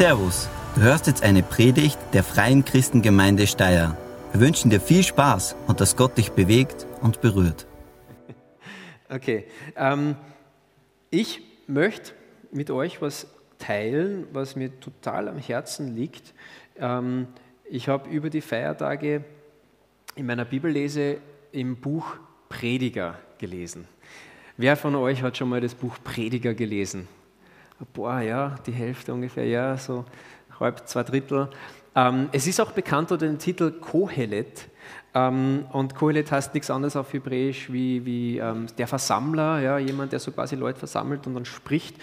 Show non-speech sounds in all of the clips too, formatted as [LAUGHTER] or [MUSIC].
Servus, du hörst jetzt eine Predigt der Freien Christengemeinde Steyr. Wir wünschen dir viel Spaß und dass Gott dich bewegt und berührt. [LAUGHS] Okay, ähm, ich möchte mit euch was teilen, was mir total am Herzen liegt. Ähm, ich habe über die Feiertage in meiner Bibellese im Buch Prediger gelesen. Wer von euch hat schon mal das Buch Prediger gelesen? Boah, ja, die Hälfte ungefähr, ja, so halb, zwei Drittel. Ähm, es ist auch bekannt unter dem Titel Kohelet. Ähm, und Kohelet heißt nichts anderes auf Hebräisch wie, wie ähm, der Versammler, ja, jemand, der so quasi Leute versammelt und dann spricht.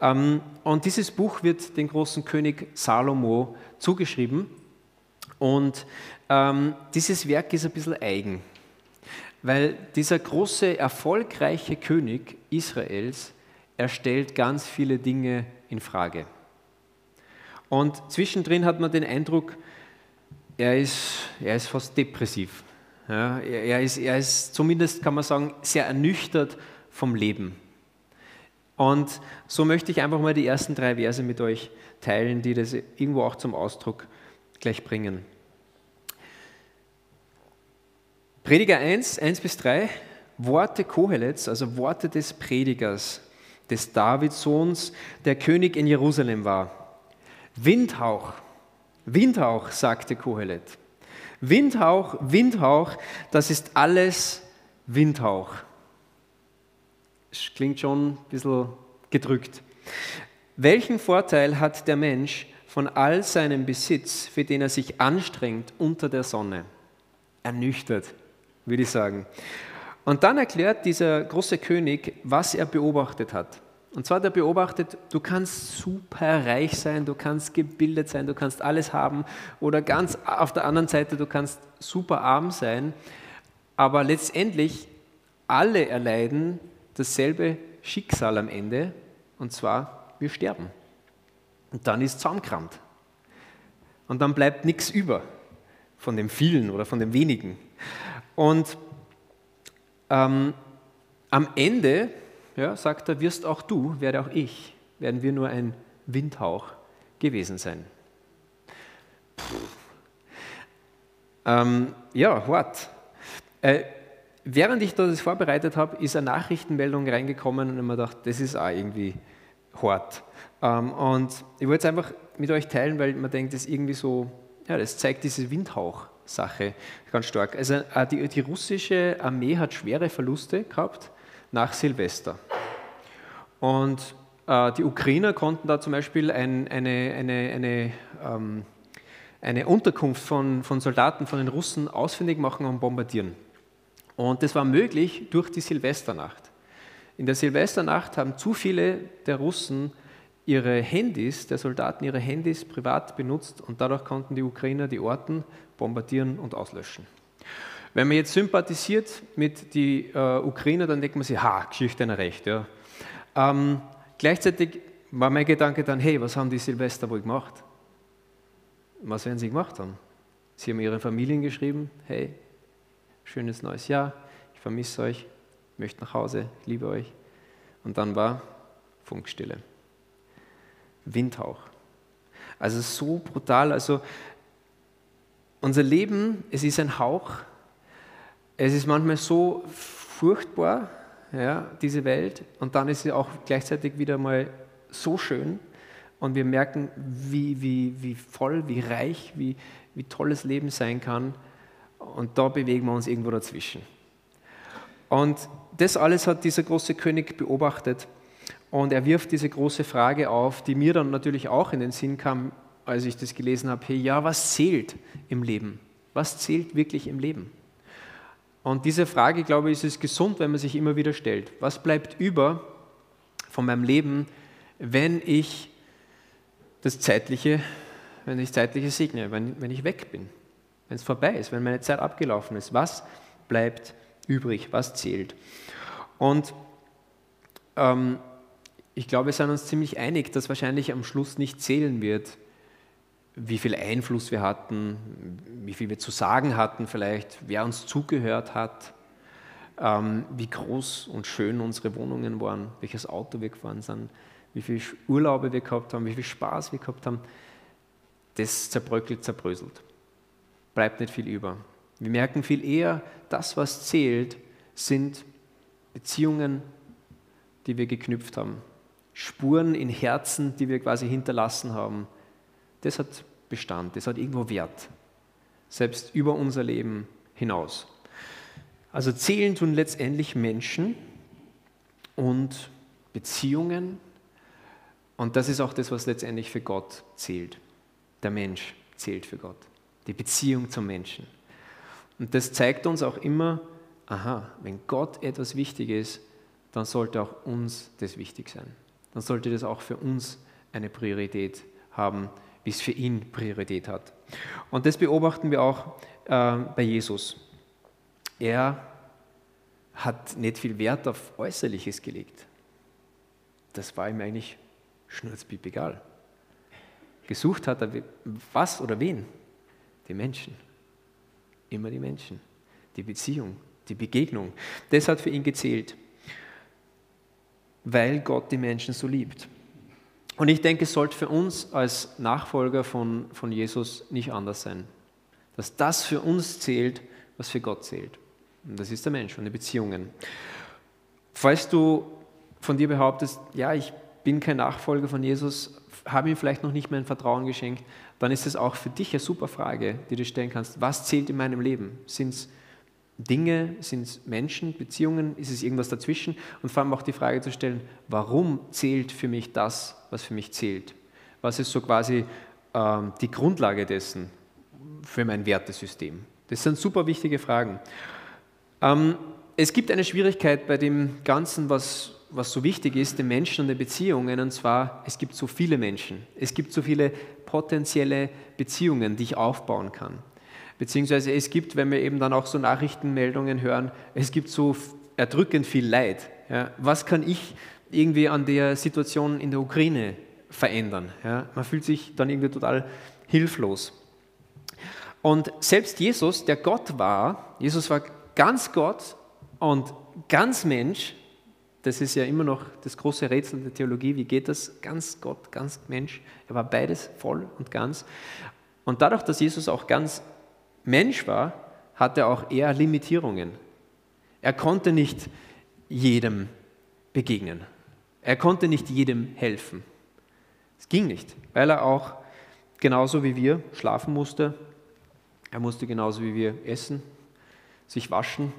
Ähm, und dieses Buch wird dem großen König Salomo zugeschrieben. Und ähm, dieses Werk ist ein bisschen eigen, weil dieser große, erfolgreiche König Israels, er stellt ganz viele Dinge in Frage. Und zwischendrin hat man den Eindruck, er ist, er ist fast depressiv. Ja, er, ist, er ist zumindest, kann man sagen, sehr ernüchtert vom Leben. Und so möchte ich einfach mal die ersten drei Verse mit euch teilen, die das irgendwo auch zum Ausdruck gleich bringen. Prediger 1, 1 bis 3, Worte Kohelets, also Worte des Predigers, des Davidsohns, der König in Jerusalem war. Windhauch, Windhauch, sagte Kohelet. Windhauch, Windhauch, das ist alles Windhauch. Das klingt schon ein bisschen gedrückt. Welchen Vorteil hat der Mensch von all seinem Besitz, für den er sich anstrengt unter der Sonne? Ernüchtert, würde ich sagen. Und dann erklärt dieser große König, was er beobachtet hat. Und zwar hat er beobachtet, du kannst super reich sein, du kannst gebildet sein, du kannst alles haben oder ganz auf der anderen Seite, du kannst super arm sein, aber letztendlich alle erleiden dasselbe Schicksal am Ende und zwar wir sterben. Und dann ist zusammengerammt. Und dann bleibt nichts über von dem vielen oder von dem wenigen. Und ähm, am Ende, ja, sagt er, wirst auch du, werde auch ich, werden wir nur ein Windhauch gewesen sein. Ähm, ja, what? Äh, während ich das vorbereitet habe, ist eine Nachrichtenmeldung reingekommen und ich mir gedacht, das ist auch irgendwie hart. Ähm, und ich wollte es einfach mit euch teilen, weil man denkt, das ist irgendwie so, ja, das zeigt diese Windhauch. Sache ganz stark. Also äh, die, die russische Armee hat schwere Verluste gehabt nach Silvester. Und äh, die Ukrainer konnten da zum Beispiel ein, eine, eine, eine, ähm, eine Unterkunft von, von Soldaten von den Russen ausfindig machen und bombardieren. Und das war möglich durch die Silvesternacht. In der Silvesternacht haben zu viele der Russen ihre Handys, der Soldaten ihre Handys privat benutzt und dadurch konnten die Ukrainer die Orten bombardieren und auslöschen. Wenn man jetzt sympathisiert mit den äh, Ukrainer, dann denkt man sich, ha, Geschichte einer Recht. Ja. Ähm, gleichzeitig war mein Gedanke dann, hey, was haben die Silvester wohl gemacht? Was werden sie gemacht haben? Sie haben ihre Familien geschrieben, hey, schönes neues Jahr, ich vermisse euch, möchte nach Hause, liebe euch. Und dann war Funkstille. Windhauch. Also so brutal. Also unser Leben, es ist ein Hauch. Es ist manchmal so furchtbar, ja, diese Welt. Und dann ist sie auch gleichzeitig wieder mal so schön. Und wir merken, wie, wie, wie voll, wie reich, wie, wie tolles Leben sein kann. Und da bewegen wir uns irgendwo dazwischen. Und das alles hat dieser große König beobachtet. Und er wirft diese große Frage auf, die mir dann natürlich auch in den Sinn kam, als ich das gelesen habe, hey, ja, was zählt im Leben? Was zählt wirklich im Leben? Und diese Frage, glaube ich, ist es gesund, wenn man sich immer wieder stellt. Was bleibt über von meinem Leben, wenn ich das Zeitliche, wenn ich Zeitliche segne, wenn, wenn ich weg bin, wenn es vorbei ist, wenn meine Zeit abgelaufen ist? Was bleibt übrig? Was zählt? Und ähm, ich glaube, wir sind uns ziemlich einig, dass wahrscheinlich am Schluss nicht zählen wird, wie viel Einfluss wir hatten, wie viel wir zu sagen hatten vielleicht, wer uns zugehört hat, ähm, wie groß und schön unsere Wohnungen waren, welches Auto wir gefahren sind, wie viele Urlaube wir gehabt haben, wie viel Spaß wir gehabt haben, das zerbröckelt, zerbröselt. Bleibt nicht viel über. Wir merken viel eher, das, was zählt, sind Beziehungen, die wir geknüpft haben. Spuren in Herzen, die wir quasi hinterlassen haben. Das hat Bestand, das hat irgendwo Wert. Selbst über unser Leben hinaus. Also zählen tun letztendlich Menschen und Beziehungen. Und das ist auch das, was letztendlich für Gott zählt. Der Mensch zählt für Gott. Die Beziehung zum Menschen. Und das zeigt uns auch immer, aha, wenn Gott etwas wichtig ist, dann sollte auch uns das wichtig sein. Dann sollte das auch für uns eine Priorität haben, wie es für ihn Priorität hat. Und das beobachten wir auch äh, bei Jesus. Er hat nicht viel Wert auf Äußerliches gelegt. Das war ihm eigentlich schnurzpiep egal. Gesucht hat er was oder wen? Die Menschen. Immer die Menschen. Die Beziehung, die Begegnung. Das hat für ihn gezählt, weil Gott die Menschen so liebt. Und ich denke, es sollte für uns als Nachfolger von, von Jesus nicht anders sein. Dass das für uns zählt, was für Gott zählt. Und das ist der Mensch und die Beziehungen. Falls du von dir behauptest, ja, ich bin kein Nachfolger von Jesus, habe ihm vielleicht noch nicht mein Vertrauen geschenkt, dann ist es auch für dich eine super Frage, die du stellen kannst. Was zählt in meinem Leben? Sind es Dinge, sind es Menschen, Beziehungen, ist es irgendwas dazwischen? Und vor allem auch die Frage zu stellen, warum zählt für mich das, was für mich zählt? Was ist so quasi ähm, die Grundlage dessen für mein Wertesystem? Das sind super wichtige Fragen. Ähm, es gibt eine Schwierigkeit bei dem Ganzen, was, was so wichtig ist, den Menschen und den Beziehungen, und zwar, es gibt so viele Menschen. Es gibt so viele potenzielle Beziehungen, die ich aufbauen kann. Beziehungsweise es gibt, wenn wir eben dann auch so Nachrichtenmeldungen hören, es gibt so erdrückend viel Leid. Ja. Was kann ich irgendwie an der Situation in der Ukraine verändern? Ja. Man fühlt sich dann irgendwie total hilflos. Und selbst Jesus, der Gott war, Jesus war ganz Gott und ganz Mensch, das ist ja immer noch das große Rätsel der Theologie, wie geht das? Ganz Gott, ganz Mensch. Er war beides voll und ganz. Und dadurch, dass Jesus auch ganz Mensch war, hatte auch er Limitierungen. Er konnte nicht jedem begegnen. Er konnte nicht jedem helfen. Es ging nicht, weil er auch genauso wie wir schlafen musste. Er musste genauso wie wir essen, sich waschen,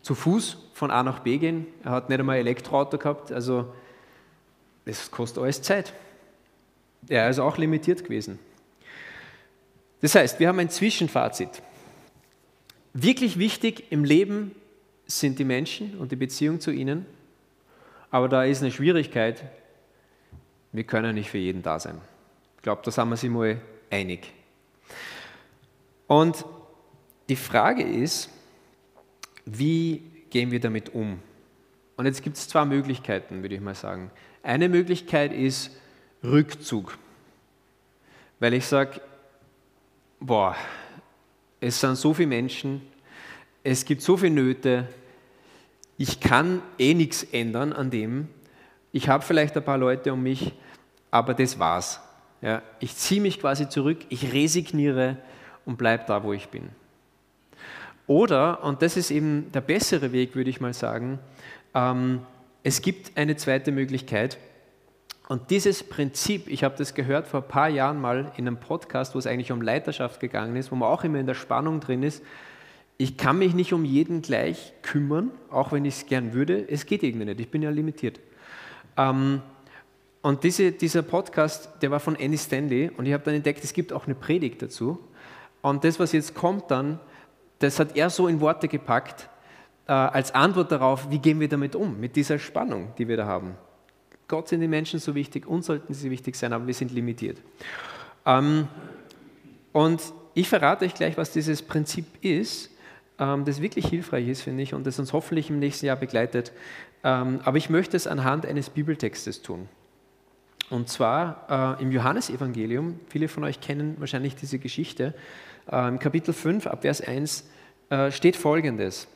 zu Fuß von A nach B gehen. Er hat nicht einmal ein Elektroauto gehabt, also das kostet alles Zeit. Er ist auch limitiert gewesen. Das heißt, wir haben ein Zwischenfazit. Wirklich wichtig im Leben sind die Menschen und die Beziehung zu ihnen, aber da ist eine Schwierigkeit, wir können nicht für jeden da sein. Ich glaube, da sind wir uns mal einig. Und die Frage ist, wie gehen wir damit um? Und jetzt gibt es zwei Möglichkeiten, würde ich mal sagen. Eine Möglichkeit ist Rückzug, weil ich sage, boah, es sind so viele Menschen, es gibt so viele Nöte, ich kann eh nichts ändern an dem. Ich habe vielleicht ein paar Leute um mich, aber das war's. Ja, ich ziehe mich quasi zurück, ich resigniere und bleibe da, wo ich bin. Oder, und das ist eben der bessere Weg, würde ich mal sagen, ähm, es gibt eine zweite Möglichkeit. Und dieses Prinzip, ich habe das gehört vor ein paar Jahren mal in einem Podcast, wo es eigentlich um Leiterschaft gegangen ist, wo man auch immer in der Spannung drin ist. Ich kann mich nicht um jeden gleich kümmern, auch wenn ich es gern würde. Es geht irgendwie nicht, ich bin ja limitiert. Ähm, und diese, dieser Podcast, der war von Annie Stanley und ich habe dann entdeckt, es gibt auch eine Predigt dazu. Und das, was jetzt kommt dann, das hat er so in Worte gepackt, äh, als Antwort darauf, wie gehen wir damit um, mit dieser Spannung, die wir da haben. Gott sind die Menschen so wichtig, uns sollten sie wichtig sein, aber wir sind limitiert. Ähm, und ich verrate euch gleich, was dieses Prinzip ist, ähm, das wirklich hilfreich ist, finde ich, und das uns hoffentlich im nächsten Jahr begleitet. Ähm, aber ich möchte es anhand eines Bibeltextes tun. Und zwar äh, im Johannesevangelium, viele von euch kennen wahrscheinlich diese Geschichte, äh, im Kapitel 5 ab Vers 1 äh, steht folgendes.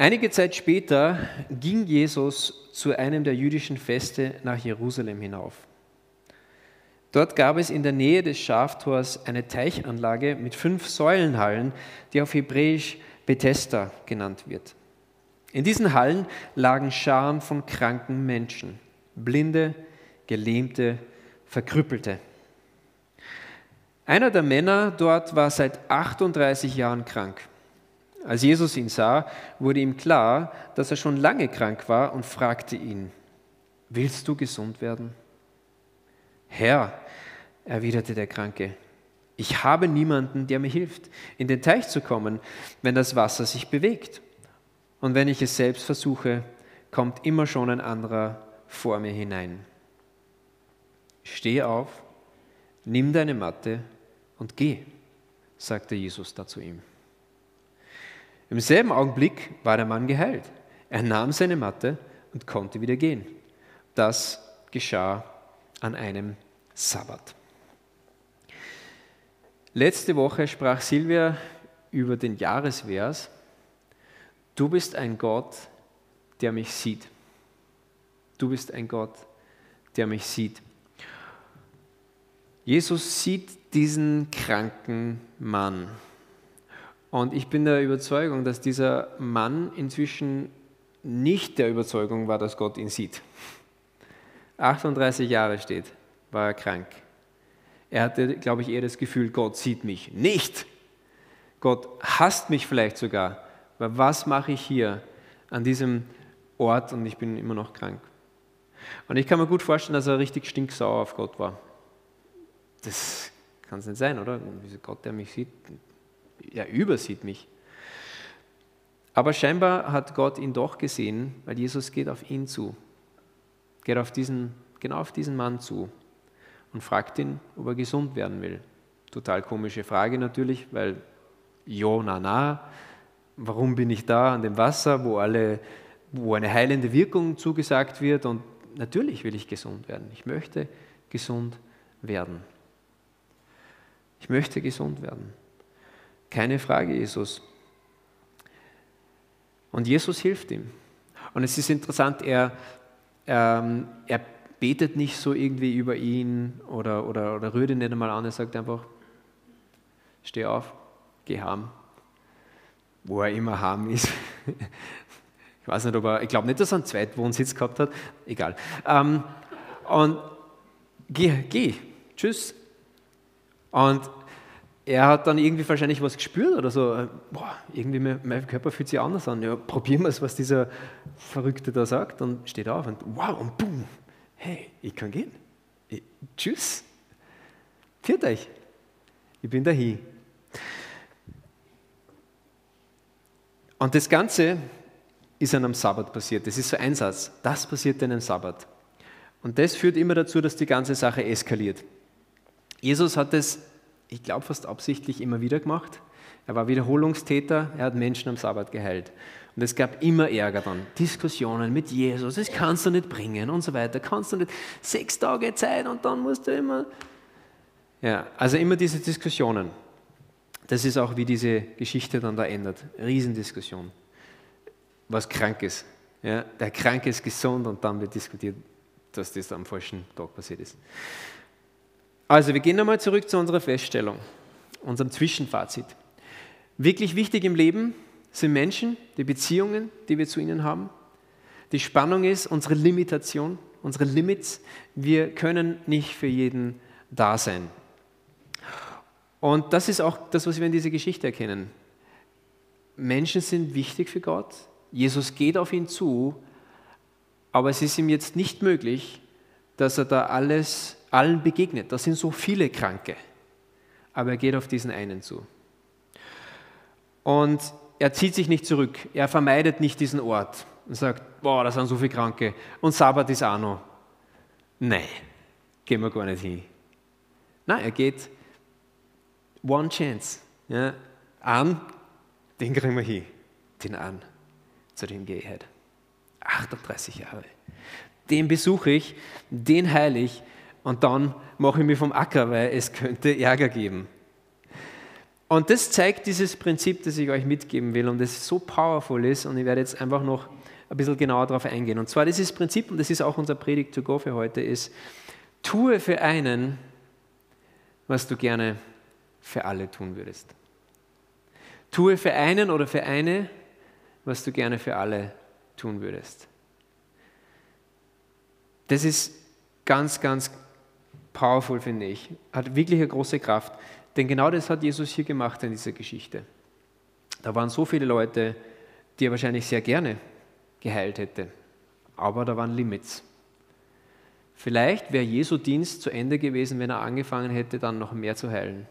Einige Zeit später ging Jesus zu einem der jüdischen Feste nach Jerusalem hinauf. Dort gab es in der Nähe des Schaftors eine Teichanlage mit fünf Säulenhallen, die auf Hebräisch Bethesda genannt wird. In diesen Hallen lagen Scharen von kranken Menschen, Blinde, Gelähmte, Verkrüppelte. Einer der Männer dort war seit 38 Jahren krank. Als Jesus ihn sah, wurde ihm klar, dass er schon lange krank war und fragte ihn, willst du gesund werden? Herr, erwiderte der Kranke, ich habe niemanden, der mir hilft, in den Teich zu kommen, wenn das Wasser sich bewegt. Und wenn ich es selbst versuche, kommt immer schon ein anderer vor mir hinein. Steh auf, nimm deine Matte und geh, sagte Jesus da zu ihm. Im selben Augenblick war der Mann geheilt. Er nahm seine Matte und konnte wieder gehen. Das geschah an einem Sabbat. Letzte Woche sprach Silvia über den Jahresvers. Du bist ein Gott, der mich sieht. Du bist ein Gott, der mich sieht. Jesus sieht diesen kranken Mann. Und ich bin der Überzeugung, dass dieser Mann inzwischen nicht der Überzeugung war, dass Gott ihn sieht. 38 Jahre steht, war er krank. Er hatte, glaube ich, eher das Gefühl, Gott sieht mich nicht. Gott hasst mich vielleicht sogar. Weil was mache ich hier an diesem Ort und ich bin immer noch krank? Und ich kann mir gut vorstellen, dass er richtig stinksauer auf Gott war. Das kann es nicht sein, oder? Gott, der mich sieht, er übersieht mich. Aber scheinbar hat Gott ihn doch gesehen, weil Jesus geht auf ihn zu, geht auf diesen, genau auf diesen Mann zu und fragt ihn, ob er gesund werden will. Total komische Frage natürlich, weil jo, na, na, warum bin ich da an dem Wasser, wo, alle, wo eine heilende Wirkung zugesagt wird und natürlich will ich gesund werden. Ich möchte gesund werden. Ich möchte gesund werden. Keine Frage, Jesus. Und Jesus hilft ihm. Und es ist interessant, er, ähm, er betet nicht so irgendwie über ihn oder, oder, oder rührt ihn nicht einmal an. Er sagt einfach, steh auf, geh heim. Wo er immer heim ist. [LAUGHS] Ich weiß nicht, ob er, ich glaube nicht, dass er einen Zweitwohnsitz gehabt hat. Egal. Ähm, und geh, geh, tschüss. Und er hat dann irgendwie wahrscheinlich was gespürt oder so. Boah, irgendwie mein, mein Körper fühlt sich anders an. Ja, probieren wir es, was dieser Verrückte da sagt. Und steht auf und wow, und boom. Hey, ich kann gehen. Ich, tschüss. Führt euch. Ich bin dahin. Und das Ganze ist an einem Sabbat passiert. Das ist so ein Satz. Das passiert an einem Sabbat. Und das führt immer dazu, dass die ganze Sache eskaliert. Jesus hat es ich glaube fast absichtlich immer wieder gemacht. Er war Wiederholungstäter, er hat Menschen am Sabbat geheilt. Und es gab immer Ärger dann, Diskussionen mit Jesus, das kannst du nicht bringen und so weiter. Kannst du nicht sechs Tage Zeit und dann musst du immer. Ja, also immer diese Diskussionen. Das ist auch, wie diese Geschichte dann da ändert. Riesendiskussion. Was krank ist. Ja, der Kranke ist gesund und dann wird diskutiert, dass das am falschen Tag passiert ist. Also, wir gehen nochmal zurück zu unserer Feststellung, unserem Zwischenfazit. Wirklich wichtig im Leben sind Menschen, die Beziehungen, die wir zu ihnen haben. Die Spannung ist unsere Limitation, unsere Limits. Wir können nicht für jeden da sein. Und das ist auch das, was wir in dieser Geschichte erkennen. Menschen sind wichtig für Gott. Jesus geht auf ihn zu, aber es ist ihm jetzt nicht möglich, dass er da alles allen begegnet. Das sind so viele Kranke. Aber er geht auf diesen einen zu. Und er zieht sich nicht zurück. Er vermeidet nicht diesen Ort und sagt, boah, da sind so viele Kranke. Und Sabbat ist auch noch. Nein, gehen wir gar nicht hin. Nein, er geht one chance. Ja, an, den kriegen wir hin. Den an. Zu dem gehe ich heute. 38 Jahre. Den besuche ich, den heile ich und dann mache ich mich vom Acker, weil es könnte Ärger geben. Und das zeigt dieses Prinzip, das ich euch mitgeben will und das so powerful ist. Und ich werde jetzt einfach noch ein bisschen genauer darauf eingehen. Und zwar dieses Prinzip, und das ist auch unser Predigt to go für heute, ist, tue für einen, was du gerne für alle tun würdest. Tue für einen oder für eine, was du gerne für alle tun würdest. Das ist ganz, ganz powerful, finde ich. Hat wirklich eine große Kraft. Denn genau das hat Jesus hier gemacht in dieser Geschichte. Da waren so viele Leute, die er wahrscheinlich sehr gerne geheilt hätte. Aber da waren Limits. Vielleicht wäre Jesu Dienst zu Ende gewesen, wenn er angefangen hätte, dann noch mehr zu heilen.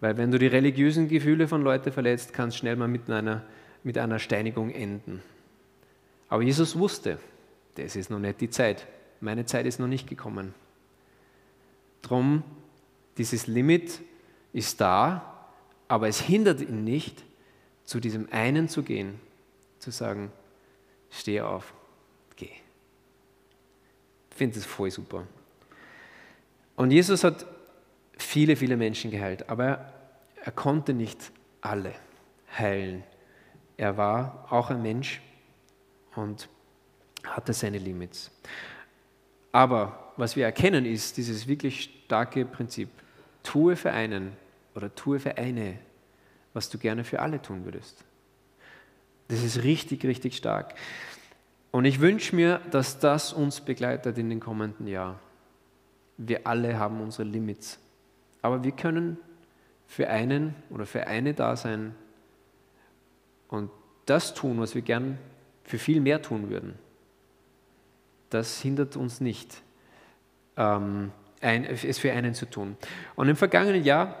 Weil wenn du die religiösen Gefühle von Leuten verletzt, kann es schnell mal mit einer, mit einer Steinigung enden. Aber Jesus wusste, das ist noch nicht die Zeit. Meine Zeit ist noch nicht gekommen. Drum, dieses Limit ist da, aber es hindert ihn nicht, zu diesem einen zu gehen, zu sagen, steh auf, geh. Ich finde das voll super. Und Jesus hat viele, viele Menschen geheilt, aber er konnte nicht alle heilen. Er war auch ein Mensch und hatte seine Limits. Aber was wir erkennen ist dieses wirklich starke Prinzip, tue für einen oder tue für eine, was du gerne für alle tun würdest. Das ist richtig, richtig stark. Und ich wünsche mir, dass das uns begleitet in den kommenden Jahren. Wir alle haben unsere Limits. Aber wir können für einen oder für eine da sein und das tun, was wir gern für viel mehr tun würden. Das hindert uns nicht, ähm, es für einen zu tun. Und im vergangenen Jahr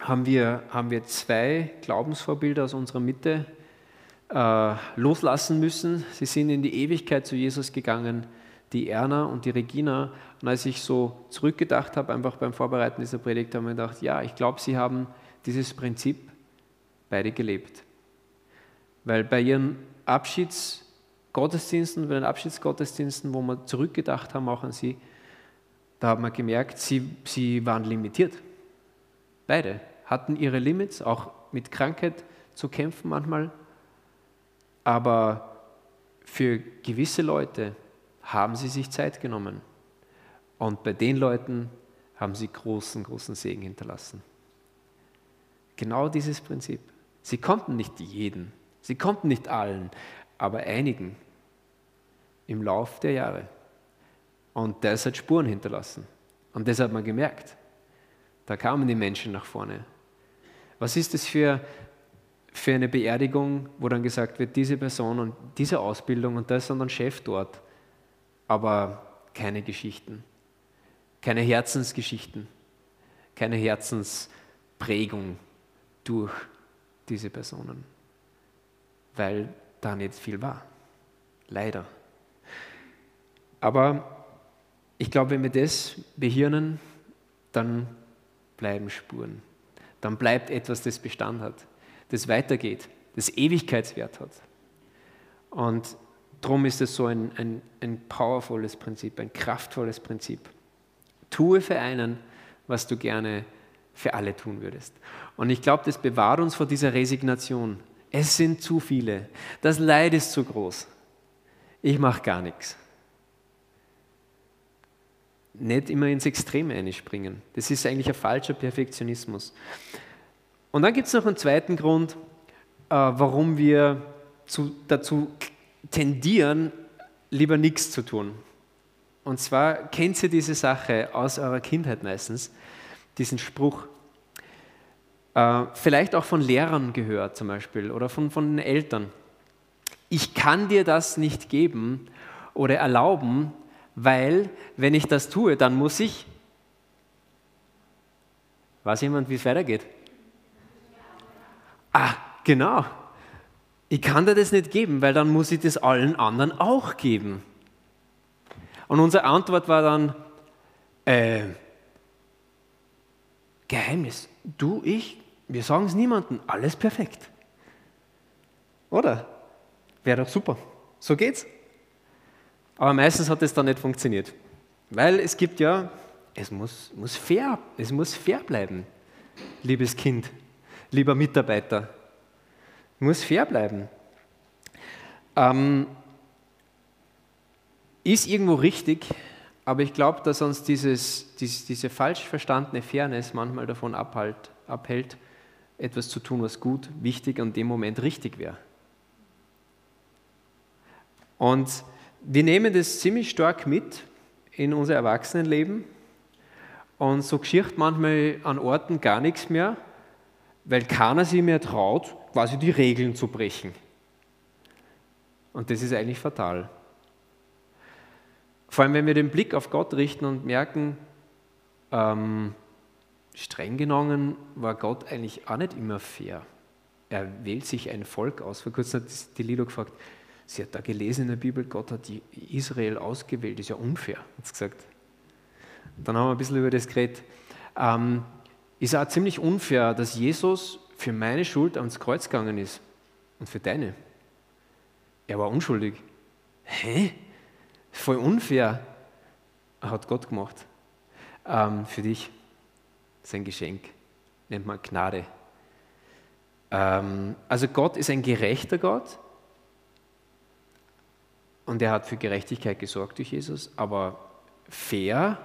haben wir, haben wir zwei Glaubensvorbilder aus unserer Mitte äh, loslassen müssen. Sie sind in die Ewigkeit zu Jesus gegangen, die Erna und die Regina. Und als ich so zurückgedacht habe, einfach beim Vorbereiten dieser Predigt, habe ich gedacht, ja, ich glaube, sie haben dieses Prinzip beide gelebt. Weil bei ihren Abschiedsgottesdiensten, bei den Abschiedsgottesdiensten, wo wir zurückgedacht haben, auch an sie, da haben wir gemerkt, sie, sie waren limitiert. Beide hatten ihre Limits, auch mit Krankheit zu kämpfen manchmal. Aber für gewisse Leute haben sie sich Zeit genommen. Und bei den Leuten haben sie großen, großen Segen hinterlassen. Genau dieses Prinzip. Sie konnten nicht jeden, sie konnten nicht allen, aber einigen im Lauf der Jahre. Und das hat Spuren hinterlassen. Und das hat man gemerkt. Da kamen die Menschen nach vorne. Was ist das für, für eine Beerdigung, wo dann gesagt wird, diese Person und diese Ausbildung und das und dann Chef dort, aber keine Geschichten, keine Herzensgeschichten, keine Herzensprägung durch diese Personen, weil da nicht viel war. Leider. Aber ich glaube, wenn wir das behirnen, dann bleiben Spuren. Dann bleibt etwas, das Bestand hat, das weitergeht, das Ewigkeitswert hat. Und darum ist es so ein, ein, ein powervolles Prinzip, ein kraftvolles Prinzip. Tue für einen, was du gerne für alle tun würdest. Und ich glaube, das bewahrt uns vor dieser Resignation. Es sind zu viele. Das Leid ist zu groß. Ich mache gar nichts nicht immer ins Extreme einspringen. Das ist eigentlich ein falscher Perfektionismus. Und dann gibt es noch einen zweiten Grund, äh, warum wir zu, dazu tendieren, lieber nichts zu tun. Und zwar kennt ihr diese Sache aus eurer Kindheit meistens, diesen Spruch. Äh, vielleicht auch von Lehrern gehört zum Beispiel oder von, von den Eltern. Ich kann dir das nicht geben oder erlauben, weil wenn ich das tue, dann muss ich. Weiß jemand, wie es weitergeht? Ah, genau. Ich kann dir das nicht geben, weil dann muss ich das allen anderen auch geben. Und unsere Antwort war dann, äh, Geheimnis, du, ich, wir sagen es niemandem, alles perfekt. Oder? Wäre doch super. So geht's. Aber meistens hat es dann nicht funktioniert. Weil es gibt ja, es muss, muss, fair, es muss fair bleiben, liebes Kind. lieber Mitarbeiter. Muss fair bleiben. Ähm, ist irgendwo richtig, aber ich glaube, dass uns dieses, dieses, diese falsch verstandene Fairness manchmal davon abhalt, abhält, etwas zu tun, was gut, wichtig und im Moment richtig wäre. Und wir nehmen das ziemlich stark mit in unser Erwachsenenleben und so geschieht manchmal an Orten gar nichts mehr, weil keiner sich mehr traut, quasi die Regeln zu brechen. Und das ist eigentlich fatal. Vor allem, wenn wir den Blick auf Gott richten und merken, ähm, streng genommen war Gott eigentlich auch nicht immer fair. Er wählt sich ein Volk aus. Vor kurzem hat die Lido gefragt, sie hat da gelesen in der Bibel, Gott hat Israel ausgewählt, ist ja unfair, hat sie gesagt. Dann haben wir ein bisschen über das geredet. Ähm, ist auch ziemlich unfair, dass Jesus für meine Schuld ans Kreuz gegangen ist und für deine. Er war unschuldig. Hä? Voll unfair. Hat Gott gemacht. Ähm, für dich. Sein Geschenk. Nennt man Gnade. Ähm, also Gott ist ein gerechter Gott. Und er hat für Gerechtigkeit gesorgt durch Jesus. Aber fair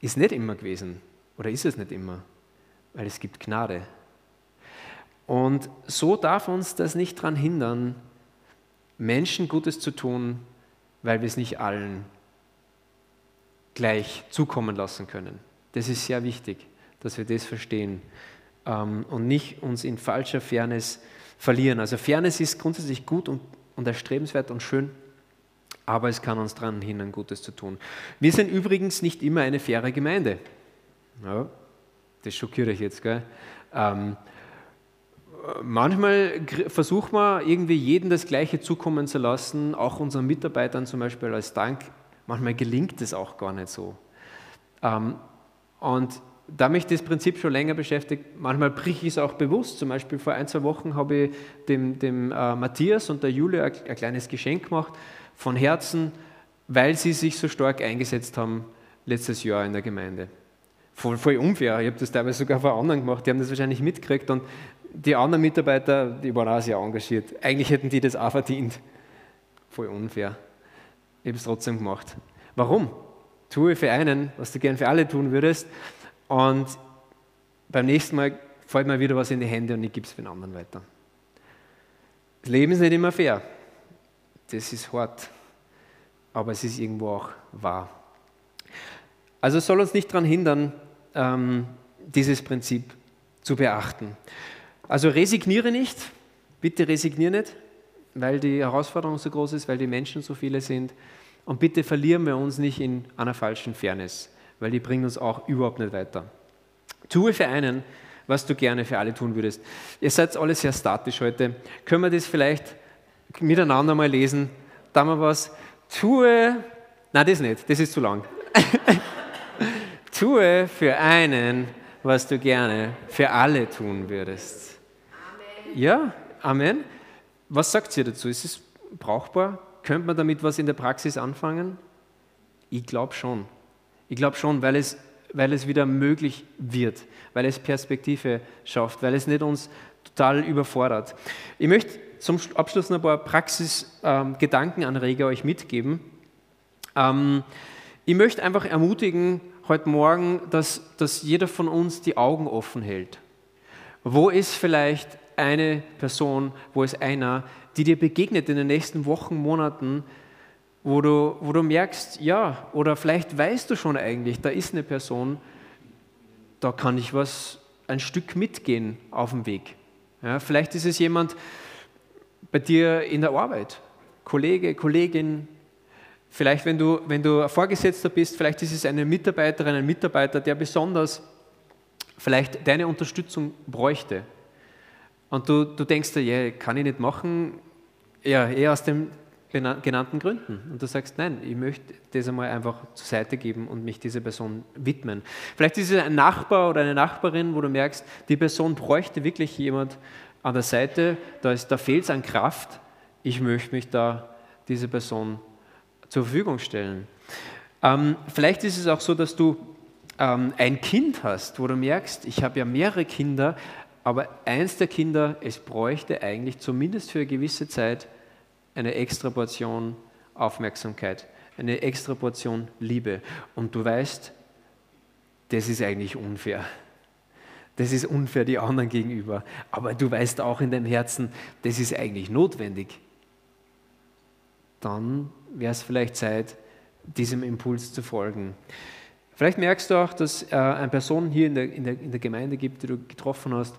ist nicht immer gewesen. Oder ist es nicht immer? Weil es gibt Gnade. Und so darf uns das nicht daran hindern, Menschen Gutes zu tun, weil wir es nicht allen gleich zukommen lassen können. Das ist sehr wichtig, dass wir das verstehen ähm, und nicht uns in falscher Fairness verlieren. Also Fairness ist grundsätzlich gut und, und erstrebenswert und schön, aber es kann uns daran hindern, Gutes zu tun. Wir sind übrigens nicht immer eine faire Gemeinde. Ja, das schockiert euch jetzt, gell? Ähm, manchmal versucht man irgendwie jeden das Gleiche zukommen zu lassen, auch unseren Mitarbeitern zum Beispiel als Dank. Manchmal gelingt es auch gar nicht so. Ähm, und da mich das Prinzip schon länger beschäftigt, manchmal brich ich es auch bewusst. Zum Beispiel vor ein, zwei Wochen habe ich dem, dem äh, Matthias und der Julia ein, ein kleines Geschenk gemacht von Herzen, weil sie sich so stark eingesetzt haben letztes Jahr in der Gemeinde. Voll, voll unfair. Ich habe das teilweise sogar vor anderen gemacht. Die haben das wahrscheinlich mitgekriegt und die anderen Mitarbeiter, die waren auch sehr engagiert. Eigentlich hätten die das auch verdient. Voll unfair. Ich habe es trotzdem gemacht. Warum? Tue für einen, was du gern für alle tun würdest. Und beim nächsten Mal fällt mir wieder was in die Hände und ich gebe es für den anderen weiter. Das Leben ist nicht immer fair. Das ist hart. Aber es ist irgendwo auch wahr. Also soll uns nicht daran hindern, ähm, dieses Prinzip zu beachten. Also resigniere nicht, bitte resigniere nicht, weil die Herausforderung so groß ist, weil die Menschen so viele sind. Und bitte verlieren wir uns nicht in einer falschen Fairness, weil die bringt uns auch überhaupt nicht weiter. Tue für einen, was du gerne für alle tun würdest. Ihr seid alle sehr statisch heute. Können wir das vielleicht miteinander mal lesen? Da mal was. Tue, nein, das nicht, das ist zu lang. [LAUGHS] Tue für einen, was du gerne für alle tun würdest. Amen. Ja, Amen. Was sagt ihr dazu? Ist es brauchbar? Könnte man damit was in der Praxis anfangen? Ich glaube schon. Ich glaube schon, weil es, weil es wieder möglich wird, weil es Perspektive schafft, weil es nicht uns total überfordert. Ich möchte zum Abschluss noch ein paar Praxis-Gedankenanreger ähm, euch mitgeben. Ähm, ich möchte einfach ermutigen, heute Morgen, dass, dass jeder von uns die Augen offen hält. Wo ist vielleicht eine Person, wo ist einer, die dir begegnet in den nächsten Wochen, Monaten, wo du, wo du merkst, ja, oder vielleicht weißt du schon eigentlich, da ist eine Person, da kann ich was, ein Stück mitgehen auf dem Weg. Ja, vielleicht ist es jemand bei dir in der Arbeit, Kollege, Kollegin, Vielleicht, wenn du, wenn du Vorgesetzter bist, vielleicht ist es eine Mitarbeiterin, ein Mitarbeiter, der besonders vielleicht deine Unterstützung bräuchte. Und du, du denkst dir, ja, kann ich nicht machen, ja, eher aus den genannten Gründen. Und du sagst, nein, ich möchte das einmal einfach zur Seite geben und mich dieser Person widmen. Vielleicht ist es ein Nachbar oder eine Nachbarin, wo du merkst, die Person bräuchte wirklich jemand an der Seite, da, da fehlt es an Kraft, ich möchte mich da diese Person zur Verfügung stellen. Ähm, vielleicht ist es auch so, dass du ähm, ein Kind hast, wo du merkst, ich habe ja mehrere Kinder, Aber eins der Kinder, es bräuchte eigentlich zumindest für eine gewisse Zeit eine extra Portion Aufmerksamkeit, eine extra Portion Liebe. Und du weißt, das ist eigentlich unfair. Das ist unfair die anderen gegenüber. Aber du weißt auch in deinem Herzen, das ist eigentlich notwendig. Dann wäre es vielleicht Zeit, diesem Impuls zu folgen. Vielleicht merkst du auch, dass äh, eine Person hier in der, in, der, in der Gemeinde gibt, die du getroffen hast,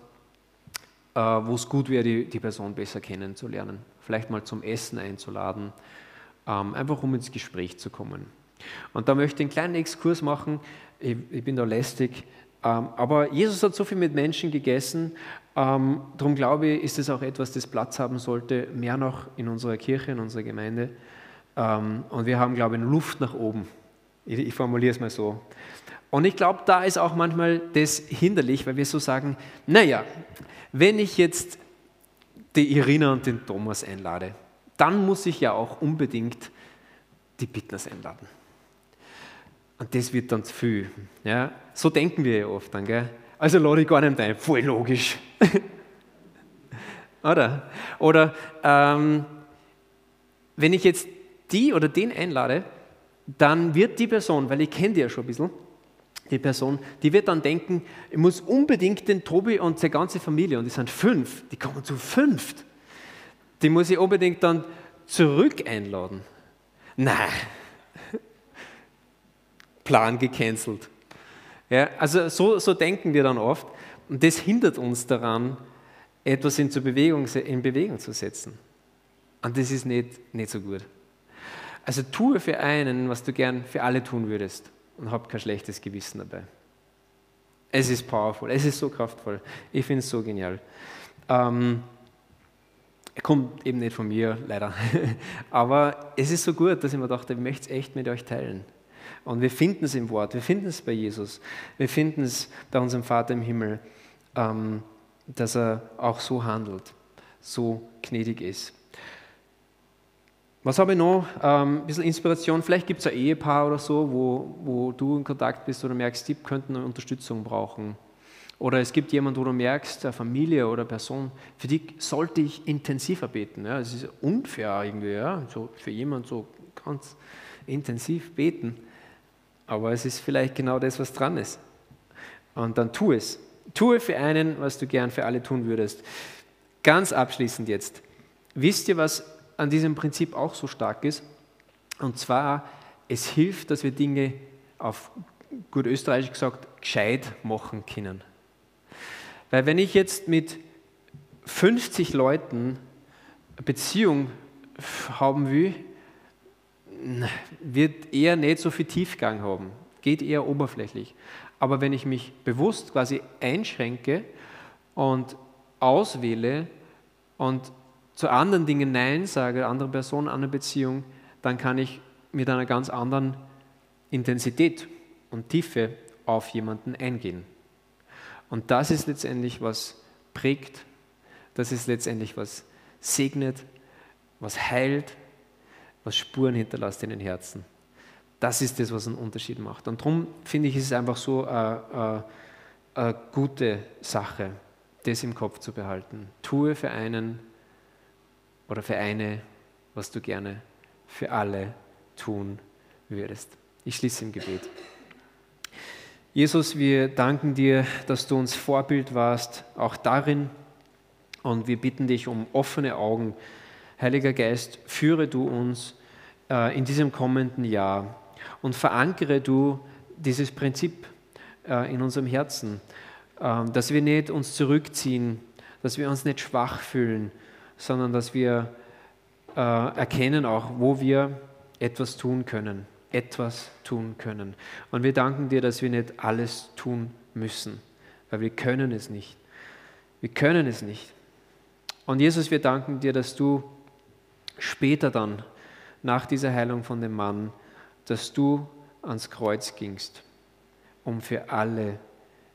äh, wo es gut wäre, die, die Person besser kennenzulernen. Vielleicht mal zum Essen einzuladen, ähm, einfach um ins Gespräch zu kommen. Und da möchte ich einen kleinen Exkurs machen. Ich, ich bin da lästig. Ähm, aber Jesus hat so viel mit Menschen gegessen. Ähm, darum glaube ich, ist es auch etwas, das Platz haben sollte, mehr noch in unserer Kirche, in unserer Gemeinde. Ähm, und wir haben, glaube ich, Luft nach oben. Ich, formuliere es mal so. Und ich glaube, da ist auch manchmal das hinderlich, weil wir so sagen, naja, wenn ich jetzt die Irina und den Thomas einlade, dann muss ich ja auch unbedingt die Bittners einladen. Und das wird dann zu viel. Ja? So denken wir ja oft dann. Gell? Also lade ich gar nicht ein. Voll logisch. [LAUGHS] oder? Oder ähm, wenn ich jetzt die oder den einlade, dann wird die Person, weil ich kenne die ja schon ein bisschen, die Person, die wird dann denken, ich muss unbedingt den Tobi und seine ganze Familie, und die sind fünf, die kommen zu fünft, die muss ich unbedingt dann zurück einladen. Nein, Plan gecancelt. Ja, also so, so denken wir dann oft und das hindert uns daran, etwas in, Bewegung, in Bewegung zu setzen. Und das ist nicht, nicht so gut. Also tue für einen, was du gern für alle tun würdest und hab kein schlechtes Gewissen dabei. Es ist powerful, es ist so kraftvoll. Ich finde es so genial. Ähm, kommt eben nicht von mir, leider. [LAUGHS] Aber es ist so gut, dass ich mir dachte, ich möchte es echt mit euch teilen. Und wir finden es im Wort, wir finden es bei Jesus, wir finden es bei unserem Vater im Himmel, ähm, dass er auch so handelt, so gnädig ist. Was habe ich noch? Ähm, ein bisschen Inspiration. Vielleicht gibt es ein Ehepaar oder so, wo, wo du in Kontakt bist oder merkst, die könnten Unterstützung brauchen. Oder es gibt jemanden, wo du merkst, eine Familie oder eine Person, für die sollte ich intensiver beten. Ja, es ist unfair irgendwie, ja, so für jemanden so ganz intensiv beten. Aber es ist vielleicht genau das, was dran ist. Und dann tu es. Tue für einen, was du gern für alle tun würdest. Ganz abschließend jetzt. Wisst ihr, was an diesem Prinzip auch so stark ist. Und zwar, es hilft, dass wir Dinge auf gut österreichisch gesagt gescheit machen können. Weil wenn ich jetzt mit 50 Leuten eine Beziehung haben will, wird eher nicht so viel Tiefgang haben, geht eher oberflächlich. Aber wenn ich mich bewusst quasi einschränke und auswähle und zu anderen Dingen Nein sage, anderen Personen, anderen Beziehungen, dann kann ich mit einer ganz anderen Intensität und Tiefe auf jemanden eingehen. Und das ist letztendlich, was prägt, das ist letztendlich, was segnet, was heilt, was Spuren hinterlässt in den Herzen. Das ist das, was einen Unterschied macht. Und darum finde ich, ist es einfach so eine, eine, eine gute Sache, das im Kopf zu behalten. Tue für einen, oder für eine, was du gerne für alle tun würdest. Ich schließe im Gebet. Jesus, wir danken dir, dass du uns Vorbild warst, auch darin. Und wir bitten dich um offene Augen. Heiliger Geist, führe du uns äh, in diesem kommenden Jahr und verankere du dieses Prinzip äh, in unserem Herzen, äh, dass wir nicht uns zurückziehen, dass wir uns nicht schwach fühlen, sondern dass wir äh, erkennen auch, wo wir etwas tun können, etwas tun können. Und wir danken dir, dass wir nicht alles tun müssen, weil wir können es nicht. Wir können es nicht. Und Jesus, wir danken dir, dass du später dann, nach dieser Heilung von dem Mann, dass du ans Kreuz gingst, um für alle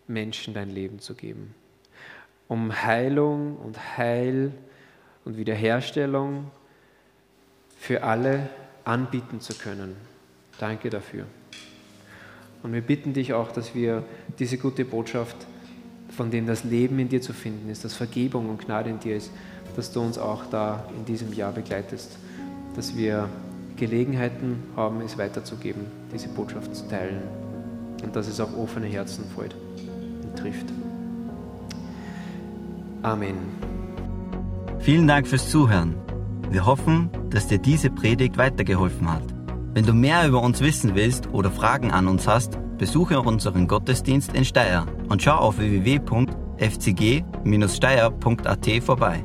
Menschen dein Leben zu geben, um Heilung und Heil und Wiederherstellung für alle anbieten zu können. Danke dafür. Und wir bitten dich auch, dass wir diese gute Botschaft von dem das Leben in dir zu finden ist, dass Vergebung und Gnade in dir ist, dass du uns auch da in diesem Jahr begleitest, dass wir Gelegenheiten haben, es weiterzugeben, diese Botschaft zu teilen und dass es auf offene Herzen fällt und trifft. Amen. Vielen Dank fürs Zuhören. Wir hoffen, dass dir diese Predigt weitergeholfen hat. Wenn du mehr über uns wissen willst oder Fragen an uns hast, besuche unseren Gottesdienst in Steyr und schau auf www.fcg-steyr.at vorbei.